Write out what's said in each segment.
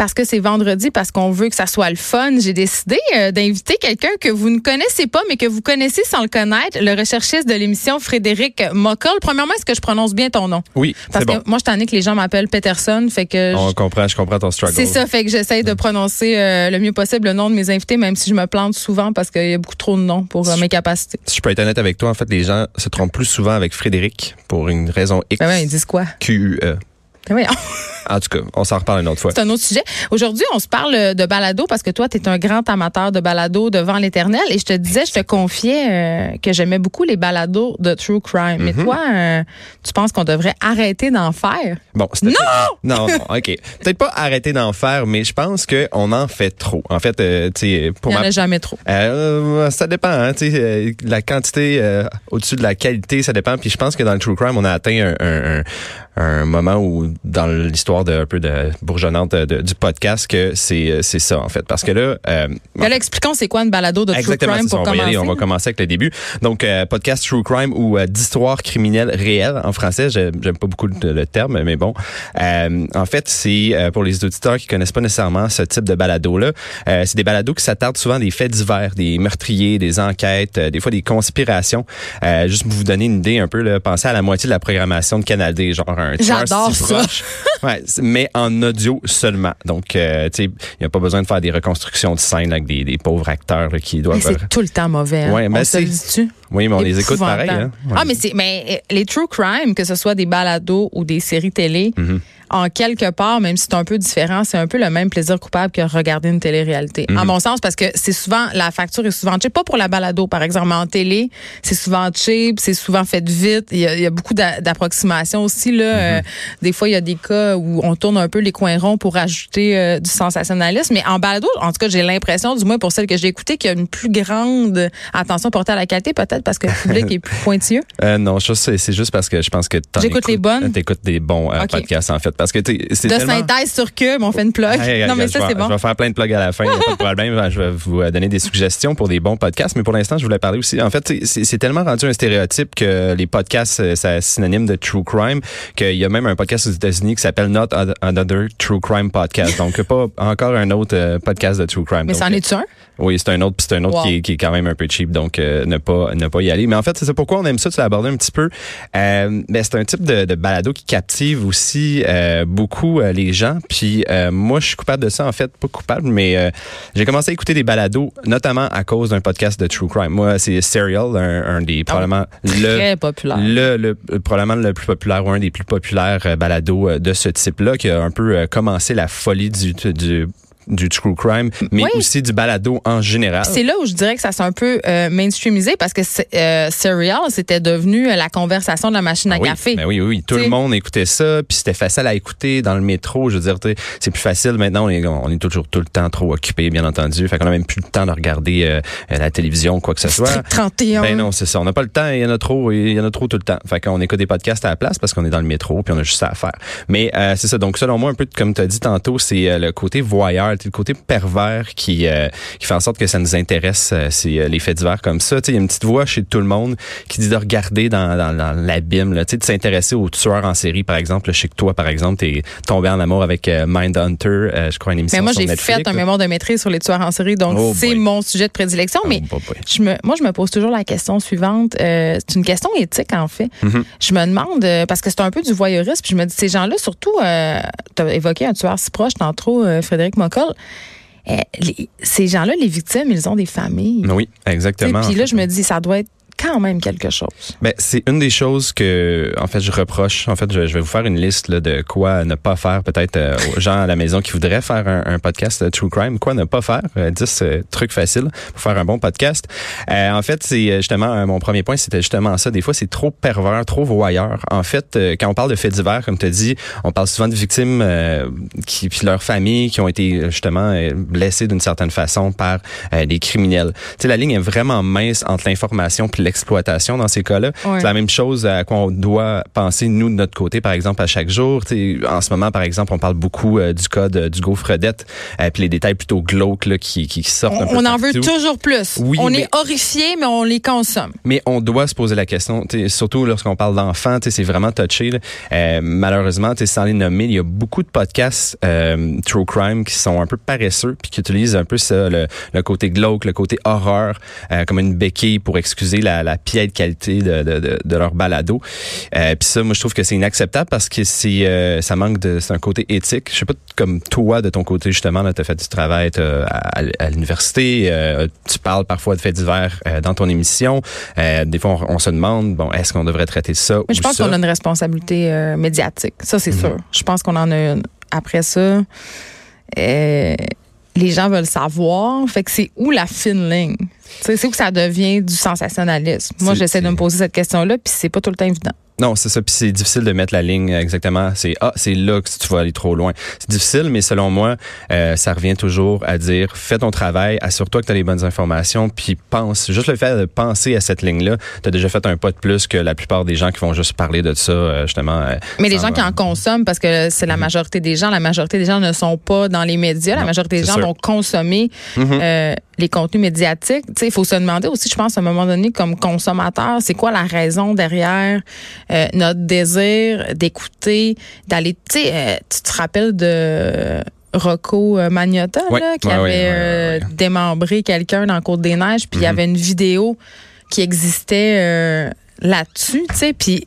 parce que c'est vendredi, parce qu'on veut que ça soit le fun, j'ai décidé euh, d'inviter quelqu'un que vous ne connaissez pas, mais que vous connaissez sans le connaître, le recherchiste de l'émission Frédéric Mockel. Premièrement, est-ce que je prononce bien ton nom? Oui, Parce que bon. moi, je t'en ai que les gens m'appellent Peterson, fait que On je- comprend, je comprends ton struggle. c'est ça, fait que j'essaye de prononcer euh, le mieux possible le nom de mes invités, même si je me plante souvent parce qu'il y a beaucoup trop de noms pour euh, mes capacités. Si je peux être honnête avec toi, en fait, les gens se trompent plus souvent avec Frédéric pour une raison X, Ben ouais, ils disent quoi? Q, U, E. Ben En tout cas, on s'en reparle une autre fois. C'est un autre sujet. Aujourd'hui, on se parle de balado parce que toi, tu es un grand amateur de balado devant l'éternel. Et je te disais, je te confiais euh, que j'aimais beaucoup les balados de True Crime. Mais Mhm. toi, euh, tu penses qu'on devrait arrêter d'en faire? Bon, c'était non! non, non, OK. Peut-être pas arrêter d'en faire, mais je pense qu'on en fait trop. En fait, euh, tu sais, pour Il n'y en ma a jamais trop. Euh, ça dépend, hein, tu sais, euh, la quantité euh, au-dessus de la qualité, ça dépend. Puis je pense que dans le true crime, on a atteint un, un, un, un moment où, dans l'histoire de un peu de bourgeonnante de- de- du podcast, que c'est euh, c'est ça en fait, parce que là, euh, là, expliquons c'est quoi une balado de True Crime pour on va y commencer. aller, on va commencer avec le début. Donc, euh, podcast True Crime ou euh, d'histoire criminelle réelle en français. J'ai- J'aime pas beaucoup le, le terme, mais bon. Euh, en fait, c'est euh, pour les auditeurs qui connaissent pas nécessairement ce type de balado-là. euh, c'est des balados qui s'attardent souvent à des faits divers, des meurtriers, des enquêtes, euh, des fois des conspirations. Euh, juste pour vous donner une idée un peu, là, pensez à la moitié de la programmation de Canal D, genre un J'adore ça. proche. Ouais, mais en audio seulement. Donc, euh, tu sais, il n'y a pas besoin de faire des reconstructions de scènes avec des, des pauvres acteurs là, qui doivent c'est tout le temps mauvais. hein. Ouais, ben on se le c'est- dit-tu? Oui, mais on les écoute pareil. Hein? Ouais. Ah, mais c'est mais euh, les true crime, que ce soit des balados ou des séries télé, Mhm. en quelque part, même si c'est un peu différent, c'est un peu le même plaisir coupable que regarder une télé-réalité. En mon sens, parce que c'est souvent la facture est souvent cheap, pas pour la balado par exemple, mais en télé, c'est souvent cheap, c'est souvent fait vite. Il y a, il y a beaucoup d'a- d'approximations aussi là. Euh, des fois, il y a des cas où on tourne un peu les coins ronds pour ajouter euh, du sensationnalisme. Mais en balado, en tout cas, j'ai l'impression, du moins pour celle que j'ai écoutée, qu'il y a une plus grande attention portée à la qualité, peut-être parce que le public est plus pointilleux? Euh, non, c'est juste parce que je pense que t'en J'écoute les écoutes- bonnes? T'écoutes des bons euh, podcasts, en fait. Parce que, tu c'est De tellement... synthèse sur Cube, on fait une plug. Hey, non, mais ça, je vais- c'est bon. Je vais faire plein de plugs à la fin, y a pas de problème. Je vais vous euh, donner des suggestions pour des bons podcasts, mais pour l'instant, je voulais parler aussi. En fait, tu c'est tellement rendu un stéréotype que les podcasts, euh, c'est synonyme de true crime, qu'il y a même un podcast aux États-Unis qui s'appelle Not Another True Crime Podcast. Donc, pas encore un autre euh, podcast de true crime. Mais c'en est-tu un? Oui, c'est un autre, puis c'est un autre Wow. qui, est, qui est quand même un peu cheap, donc euh, ne pas ne pas y aller. Mais en fait, c'est ça pourquoi on aime ça, tu l'as abordé un petit peu? Euh, ben, c'est un type de, de balado qui captive aussi euh, beaucoup euh, les gens. Puis euh, moi, je suis coupable de ça, en fait, pas coupable, mais j'ai commencé à écouter des balados, notamment à cause d'un podcast de True Crime. Moi, c'est Serial, un, un des probablement le Très populaire. le, le, le- probablement le plus populaire ou un des plus populaires balados de ce type-là qui a un peu commencé la folie du, du du true crime, mais Oui. aussi du balado en général. C'est là où je dirais que ça s'est un peu euh, mainstreamisé parce que c'est- euh, Serial, c'était devenu euh, la conversation de la machine à Ah oui, café. ben oui, oui, oui. Tout T'sais. le monde écoutait ça, puis c'était facile à écouter dans le métro. Je veux dire, c'est plus facile maintenant. On est, on est toujours tout le temps trop occupé, bien entendu. Fait qu'on a même plus le temps de regarder euh, la télévision quoi que ce soit. Strict 31. Ben non, c'est ça. On n'a pas le temps. Il y en a trop. Il y en a trop tout le temps. Fait qu'on écoute des podcasts à la place parce qu'on est dans le métro puis on a juste ça à faire. Mais euh, c'est ça. Donc selon moi, un peu comme tu as dit tantôt, c'est euh, le côté voyeur, le côté pervers qui euh, qui fait en sorte que ça nous intéresse. euh, c'est euh, les faits divers comme ça. Tu sais, il y a une petite voix chez tout le monde qui dit de regarder dans, dans, dans l'abîme. là. Tu sais, de s'intéresser aux tueurs en série, par exemple. Je sais que toi, par exemple, t'es tombé en amour avec Mindhunter. je crois une émission Mais moi, j'ai fait un là. mémoire de maîtrise sur les tueurs en série, donc Oh c'est mon sujet de prédilection. Mais Oh, boy. je me, moi, je me pose toujours la question suivante. C'est une question éthique, en fait. Mhm. Je me demande, parce que c'est un peu du voyeurisme, puis je me dis, ces gens-là, surtout, tu as évoqué un tueur si proche tantôt, Frédéric Euh, les- ces gens-là, les victimes, ils ont des familles. Oui, exactement. Puis là, je me dis, ça doit être quand même quelque chose. Ben, c'est une des choses que, en fait, je reproche. En fait, je, vais vous faire une liste de quoi ne pas faire, peut-être euh, aux gens à la maison qui voudraient faire un, podcast de True Crime. Quoi ne pas faire? Euh, 10 euh, trucs faciles pour faire un bon podcast. Euh, en fait, c'est justement, euh, mon premier point, c'était justement ça. Des fois, c'est trop pervers, trop voyeur. En fait, euh, quand on parle de faits divers, comme tu as dit, on parle souvent de victimes euh, qui, puis leurs familles qui ont été justement euh, blessées d'une certaine façon par euh, des criminels. Tu sais, la ligne est vraiment mince entre l'information puis d'exploitation dans ces cas-là. C'est la même chose à quoi on doit penser, nous, de notre côté, par exemple, à chaque jour. en ce moment, par exemple, on parle beaucoup euh, du cas du gaufredette, euh, puis les détails plutôt glauques là, qui, qui sortent on, un peu On en veut toujours plus. Oui, on est horrifié, mais on les consomme. Mais on doit se poser la question, surtout lorsqu'on parle d'enfants, c'est vraiment touché. Euh, malheureusement, sans les nommer, il y a beaucoup de podcasts euh, true crime qui sont un peu paresseux, puis qui utilisent un peu ça, le, le côté glauque, le côté horreur, comme une béquille pour excuser la, la piètre qualité de, de, de, leur balado. Euh, puis ça, moi, je trouve que c'est inacceptable parce que c'est euh, ça manque de c'est un côté éthique. Je sais pas comme toi de ton côté justement, tu as fait du travail à, à l'université, euh, tu parles parfois de faits divers euh, dans ton émission. des fois, on, se demande bon, est-ce qu'on devrait traiter ça Mais je pense qu'on a une responsabilité médiatique. Ça, c'est mhm. sûr. Je pense qu'on en a une. Après ça les gens veulent savoir. Fait que c'est où la fine ligne? C'est où que ça devient du sensationnalisme? Moi, j'essaie de me poser cette question-là, puis c'est pas tout le temps évident. Non, c'est ça. Puis c'est difficile de mettre la ligne exactement. C'est ah, c'est là que tu vas aller trop loin. C'est difficile, mais selon moi, euh, ça revient toujours à dire fais ton travail, assure-toi que tu as les bonnes informations, puis pense. Juste le fait de penser à cette ligne-là, tu as déjà fait un pas de plus que la plupart des gens qui vont juste parler de ça, euh, justement. Euh, mais les gens qui en consomment, parce que c'est la mhm. majorité des gens, la majorité des gens ne sont pas dans les médias. la majorité des gens vont consommer mhm. Les contenus médiatiques. Il faut se demander aussi, je pense, à un moment donné, comme consommateur, c'est quoi la raison derrière euh, notre désir d'écouter, d'aller, tu sais, euh, tu te rappelles de Rocco euh, Magnotta, qui avait démembré quelqu'un dans Côte des Neiges, puis il y mhm. avait une vidéo qui existait là-dessus, tu sais, puis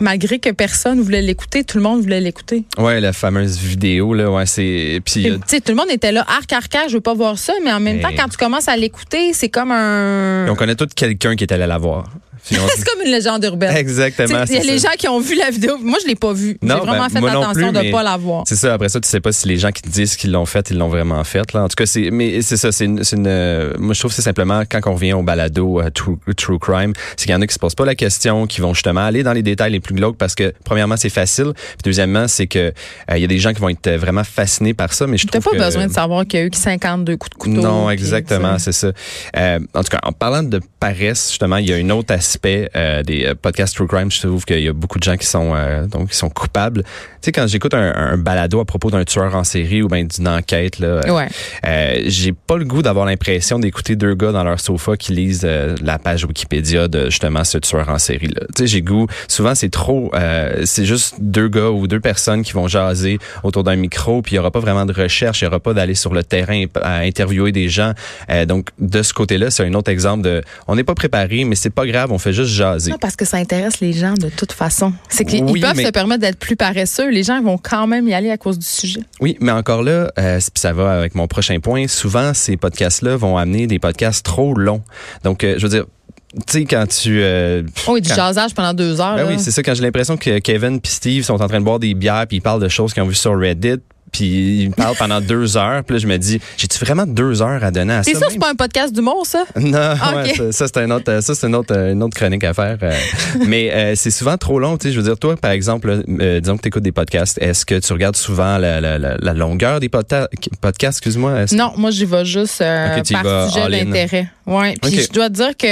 malgré que personne voulait l'écouter, tout le monde voulait l'écouter. Ouais, la fameuse vidéo là, ouais, c'est puis tu sais tout le monde était là arc arc, arc je veux pas voir ça, mais en même temps quand tu commences à l'écouter, c'est comme un on connaît tout quelqu'un qui est allé la voir. c'est comme une légende urbaine. Exactement. Il y a les gens qui ont vu la vidéo. Moi, je l'ai pas vue. J'ai vraiment ben, fait attention de de pas la voir. C'est ça. Après ça, tu sais pas si les gens qui te disent qu'ils l'ont fait, ils l'ont vraiment fait. Là. En tout cas, c'est mais c'est ça. C'est une, une, euh, moi, je trouve que c'est simplement quand on revient au balado euh, true, true, crime, c'est qu'il y en a qui se posent pas la question, qui vont justement aller dans les détails les plus glauques parce que premièrement, c'est facile. Puis deuxièmement, c'est que euh, y a des gens qui vont être vraiment fascinés par ça. Mais je trouve pas besoin de savoir qu'il y a eu 52 coups de couteau. Non, exactement, c'est ça. en tout cas, en parlant de paresse, justement, il y a un autre aspect des euh, podcasts True Crime, je trouve qu'il y a beaucoup de gens qui sont euh, donc qui sont coupables. Tu sais, quand j'écoute un, un, balado à propos d'un tueur en série ou bien d'une enquête, là, euh, j'ai pas le goût d'avoir l'impression d'écouter deux gars dans leur sofa qui lisent la page Wikipédia de justement ce tueur en série. Tu sais, j'ai goût. Souvent, c'est trop. c'est juste deux gars ou deux personnes qui vont jaser autour d'un micro, puis il y aura pas vraiment de recherche, il y aura pas d'aller sur le terrain à interviewer des gens. donc, de ce côté-là, c'est un autre exemple de. On n'est pas préparé, mais c'est pas grave, on fait juste jaser parce que ça intéresse les gens de toute façon. C'est qu'ils peuvent se permettre d'être plus paresseux. Les gens vont quand même y aller à cause du sujet. Oui, mais encore là, euh, ça va avec mon prochain point. Souvent, ces podcasts-là vont amener des podcasts trop longs. Donc, euh, je veux dire, tu sais, quand tu... Euh, oh, du jasage pendant deux heures. Ben oui, c'est ça. Quand j'ai l'impression que Kevin et Steve sont en train de boire des bières puis ils parlent de choses qu'ils ont vues sur Reddit puis il me parle pendant deux heures. Puis là, je me dis, j'ai-tu vraiment deux heures à donner à ça? C'est ça, c'est pas un podcast d'humour, ça? Non, ah, ça, c'est un autre, ça, c'est une autre, une autre chronique à faire. Euh. mais euh, c'est souvent trop long. Tu sais, je veux dire, toi, par exemple, euh, disons que tu écoutes des podcasts, est-ce que tu regardes souvent la, la, la, longueur des podcasts, excuse-moi? Non, moi, j'y vais juste par sujet d'intérêt. Ouais. Puis je dois dire que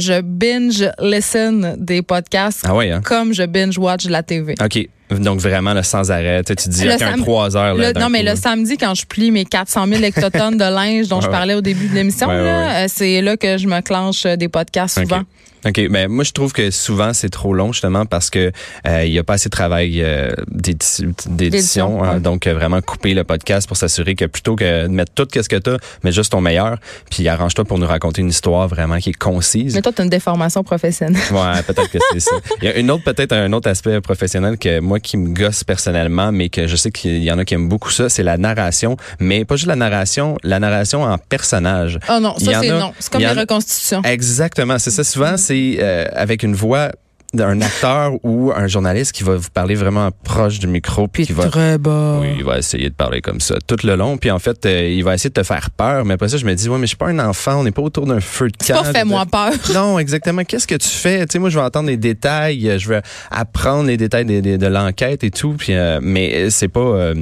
je binge listen des podcasts ah ouais, hein? comme je binge watch la TV. OK. Donc vraiment sans arrêt. Tu, dis qu'il y a trois heures. non, mais le samedi, quand je plie mes 400 000 hectotonnes de linge dont je parlais au début de l'émission, euh, c'est là que je me clenche des podcasts souvent. OK, mais moi je trouve que souvent c'est trop long justement parce que euh, il y a pas assez de travail euh, d'édition, hein. donc euh, vraiment couper le podcast pour s'assurer que plutôt que de mettre tout qu'est-ce que tu as, mets juste ton meilleur, puis arrange-toi pour nous raconter une histoire vraiment qui est concise. Mais toi tu as une déformation professionnelle. Ouais, peut-être que c'est ça. Il y a une autre peut-être un autre aspect professionnel que moi qui me gosse personnellement, mais que je sais qu'il y en a qui aiment beaucoup ça, c'est la narration, mais pas juste la narration, la narration en personnage. Oh non, ça c'est non, c'est comme les reconstitutions. Exactement, c'est ça souvent c'est euh, avec une voix d'un acteur ou un journaliste qui va vous parler vraiment proche du micro puis qui va très bas. Oui, il va essayer de parler comme ça tout le long puis en fait euh, il va essayer de te faire peur mais après ça je me dis ouais mais je suis pas un enfant, on n'est pas autour d'un feu de camp. Pas fais-moi peur. Non, exactement. Qu'est-ce que tu fais? Tu sais moi je vais entendre les détails, je vais apprendre les détails de, de, l'enquête et tout puis euh, mais c'est pas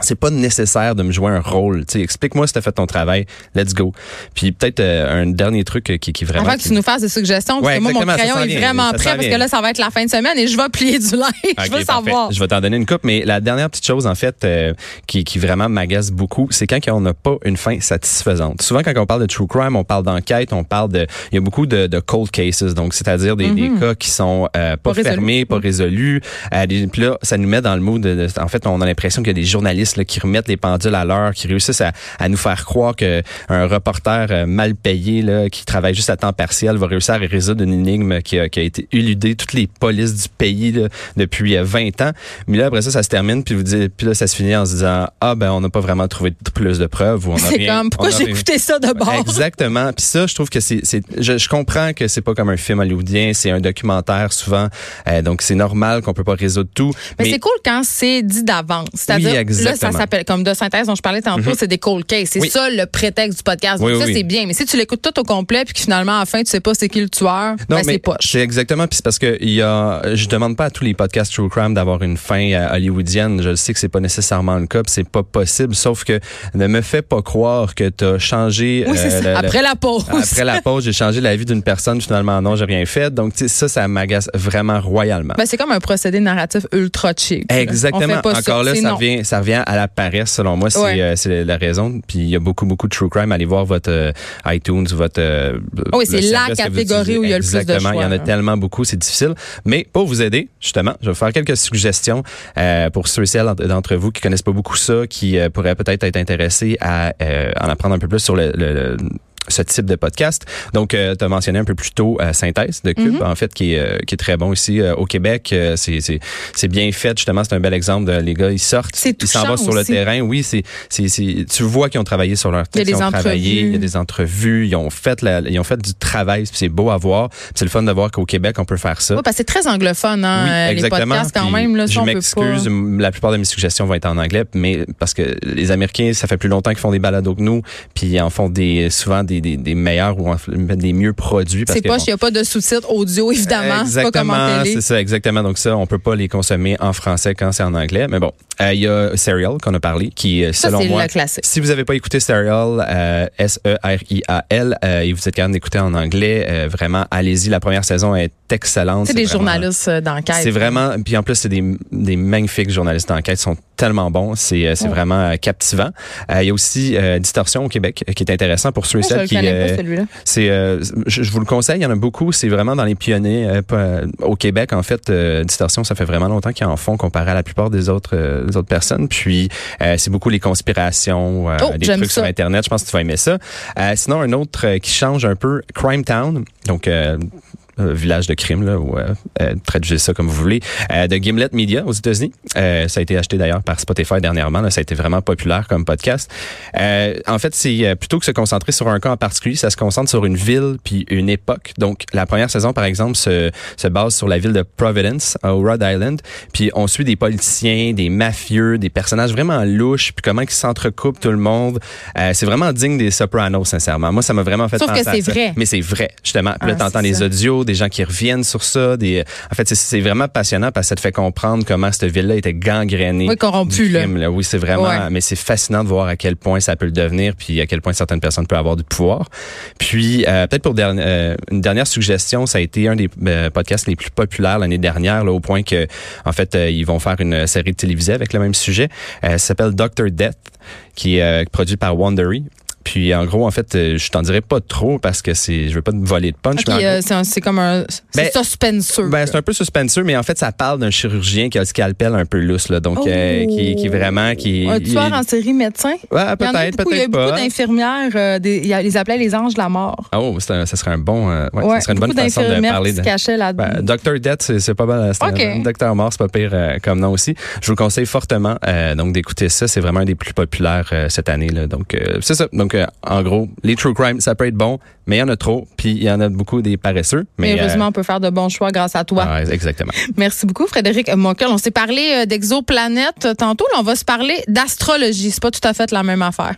c'est pas nécessaire de me jouer un rôle. Explique-moi si t'as fait ton travail. Let's go. Puis peut-être euh, un dernier truc euh, qui, qui vraiment. Avant que tu nous fasses des suggestions, parce Ouais, que moi, mon crayon est vraiment prêt parce que là, ça va être la fin de semaine et je vais plier du linge. je veux parfait. savoir. Je vais t'en donner une coupe, mais la dernière petite chose, en fait, euh, qui, qui vraiment m'agace beaucoup, c'est quand on n'a pas une fin satisfaisante. Souvent, quand on parle de true crime, on parle d'enquête, on parle de... Il y a beaucoup de, de cold cases, donc c'est-à-dire des, des cas qui sont euh, pas, Pas fermés, pas résolus. Euh, Puis là, ça nous met dans le mood de- en fait, on a l'impression qu'il y a des journalistes là, qui remettent les pendules à l'heure, qui réussissent à, à nous faire croire que un reporter euh, mal payé là, qui travaille juste à temps partiel va réussir à résoudre une énigme qui a, qui a été éludée toutes les polices du pays là, depuis euh, 20 ans. Mais là après ça ça se termine puis vous dites puis là ça se finit en se disant ah ben on n'a pas vraiment trouvé plus de preuves ou on a C'est comme, pourquoi j'ai écouté ça de bord? Exactement. Puis ça, je trouve que c'est, je, je comprends que c'est pas comme un film hollywoodien, c'est un documentaire souvent, euh, donc c'est normal qu'on peut pas résoudre tout. Mais, c'est cool quand c'est dit d'avance. C'est-à-dire, Oui, là, ça s'appelle, comme de synthèse dont je parlais tantôt, c'est des cold cases. C'est Oui. ça le prétexte du podcast. Oui, Donc ça, oui. c'est bien. Mais si tu l'écoutes tout au complet puis que finalement, à la fin, tu sais pas c'est qui le tueur, Non, ben, c'est poche. c'est exactement. Puis c'est parce que il y a, je demande pas à tous les podcasts true crime d'avoir une fin euh, hollywoodienne. Je sais que c'est pas nécessairement le cas, puis c'est pas possible. Sauf que ne me fais pas croire que t'as changé. oui, c'est euh, le- le- Après la pause. Après la pause, j'ai changé la vie d'une personne. Finalement, non, j'ai rien fait. Donc, tu ça, ça m'agace vraiment royalement. Ben, c'est comme un procédé narratif ultra cheap. Exactement. pas ça. Encore là, ça revient, ça revient à la paresse, selon moi. C'est euh, c'est la raison. Puis il y a beaucoup, beaucoup de true crime. Allez voir votre euh, iTunes, votre. euh, Oui, c'est la catégorie où il y a le plus de Exactement. Il y en a choix, hein. tellement beaucoup, c'est difficile. Mais pour vous aider, justement, je vais vous faire quelques suggestions euh, pour ceux et celles d'entre vous qui connaissent pas beaucoup ça, qui euh, pourraient peut-être être intéressés à euh, en apprendre un peu plus sur le, le- le- ce type de podcast. Donc, tu as mentionné un peu plus tôt euh, Synthèse de Cube, Mm-hmm. en fait, qui est, euh, qui est très bon ici euh, au Québec. Euh, c'est, c'est, c'est bien fait, justement. C'est un bel exemple. De, les gars, ils sortent, ils s'en vont sur le aussi. terrain. Oui, c'est, c'est, c'est, tu vois qu'ils ont travaillé sur leur Il y a texte, ils ont travaillé, il y a des entrevues, ils ont fait, la, ils ont fait du travail. C'est beau à voir. C'est le fun de voir qu'au Québec, on peut faire ça. Oui, parce que c'est très anglophone, hein, Oui, euh, les exactement. podcasts quand Puis même. Là, je m'excuse, pas. la plupart de mes suggestions vont être en anglais, mais parce que les Américains, ça fait plus longtemps qu'ils font des balados que nous, puis ils en font des souvent des, des, des meilleurs ou des mieux produits. C'est pas, il n'y a pas de sous-titres audio, évidemment. Exactement, c'est ça, exactement. Donc ça, on peut pas les consommer en français quand c'est en anglais. Mais bon, Euh, il y a Serial qu'on a parlé, qui euh, Ça, selon moi, le classique. si vous avez pas écouté Serial, euh, S-E-R-I-A-L, euh, et vous êtes capable d'écouter en anglais, euh, vraiment, allez-y. La première saison est excellente. C'est des vraiment- journalistes euh, d'enquête. c'est vraiment, puis en plus c'est des, des magnifiques journalistes d'enquête, ils sont tellement bons, c'est euh, c'est Ouais. vraiment euh, captivant. Euh, il y a aussi euh, Distorsion au Québec euh, qui est intéressant pour ceux et celles le qui euh, pas, celui-là. c'est euh, je, je vous le conseille, il y en a beaucoup, c'est vraiment dans les pionniers euh, euh, au Québec en fait euh, Distorsion, ça fait vraiment longtemps qu'ils en font comparé à la plupart des autres des autres personnes. Puis euh, c'est beaucoup les conspirations, euh, Oh, des j'aime trucs sur internet, je pense que tu vas aimer ça. Euh, sinon un autre qui change un peu Crime Town, donc village de crime là ou euh, euh, traduisez ça comme vous voulez euh, de Gimlet Media aux États-Unis. Euh, ça a été acheté d'ailleurs par Spotify dernièrement là, ça a été vraiment populaire comme podcast. Euh, en fait c'est plutôt que se concentrer sur un cas en particulier ça se concentre sur une ville puis une époque. Donc la première saison par exemple se, se base sur la ville de Providence au Rhode Island. Puis on suit des politiciens des mafieux des personnages vraiment louches puis comment ils s'entrecoupent tout le monde. Euh, c'est vraiment digne des Sopranos sincèrement. Moi ça m'a vraiment fait Sauf que penser à c'est vrai. mais c'est vrai justement. Puis là Ah, t'entends les audios, des gens qui reviennent sur ça. Des, en fait, c'est- vraiment passionnant parce que ça te fait comprendre comment cette ville-là était gangrénée. Oui, corrompu, du là. Oui, c'est vraiment, Ouais. mais c'est fascinant de voir à quel point ça peut le devenir, puis à quel point certaines personnes peuvent avoir du pouvoir. Puis, euh, peut-être pour derni- euh, une dernière suggestion, ça a été un des euh, podcasts les plus populaires l'année dernière, là, au point que, en fait, ils vont faire une série de télévisée avec le même sujet. Ça s'appelle Doctor Death, qui est produit par Wondery. Puis en gros, en fait, euh, je t'en dirais pas trop parce que c'est, je veux pas te voler de punch. Euh, c'est comme un. C'est Ben, suspenseux. ben, c'est un peu suspenseux, mais en fait, ça parle d'un chirurgien qui a le scalpel un peu lousse, là. Donc, euh, Oh. qui, qui vraiment, qui. un tueur il- en série médecin? Ouais, a peut-être, beaucoup, il y a peut-être beaucoup pas. d'infirmières, euh, il appelaient les anges de la mort. Ah, Oh, ça serait un bon, ouais, Ouais, ça serait une bonne façon de parler qui de. se cachaient là-dedans. Ben, Dr. Death, c'est pas mal. c'est un- Ok. un Docteur Mort, c'est pas pire comme nom aussi. Je vous le conseille fortement donc d'écouter ça. C'est vraiment un des plus populaires cette année. Là. Donc c'est ça. Donc euh, en gros, les true crime, ça peut être bon, mais il y en a trop. Puis il y en a beaucoup des paresseux. Mais Mais heureusement, on peut faire de bons choix grâce à toi. euh, ouais, exactement. Merci beaucoup, Frédéric Monkel. On s'est parlé euh, d'exoplanètes euh, tantôt. Là, on va se parler d'astrologie. C'est pas tout à fait la même affaire.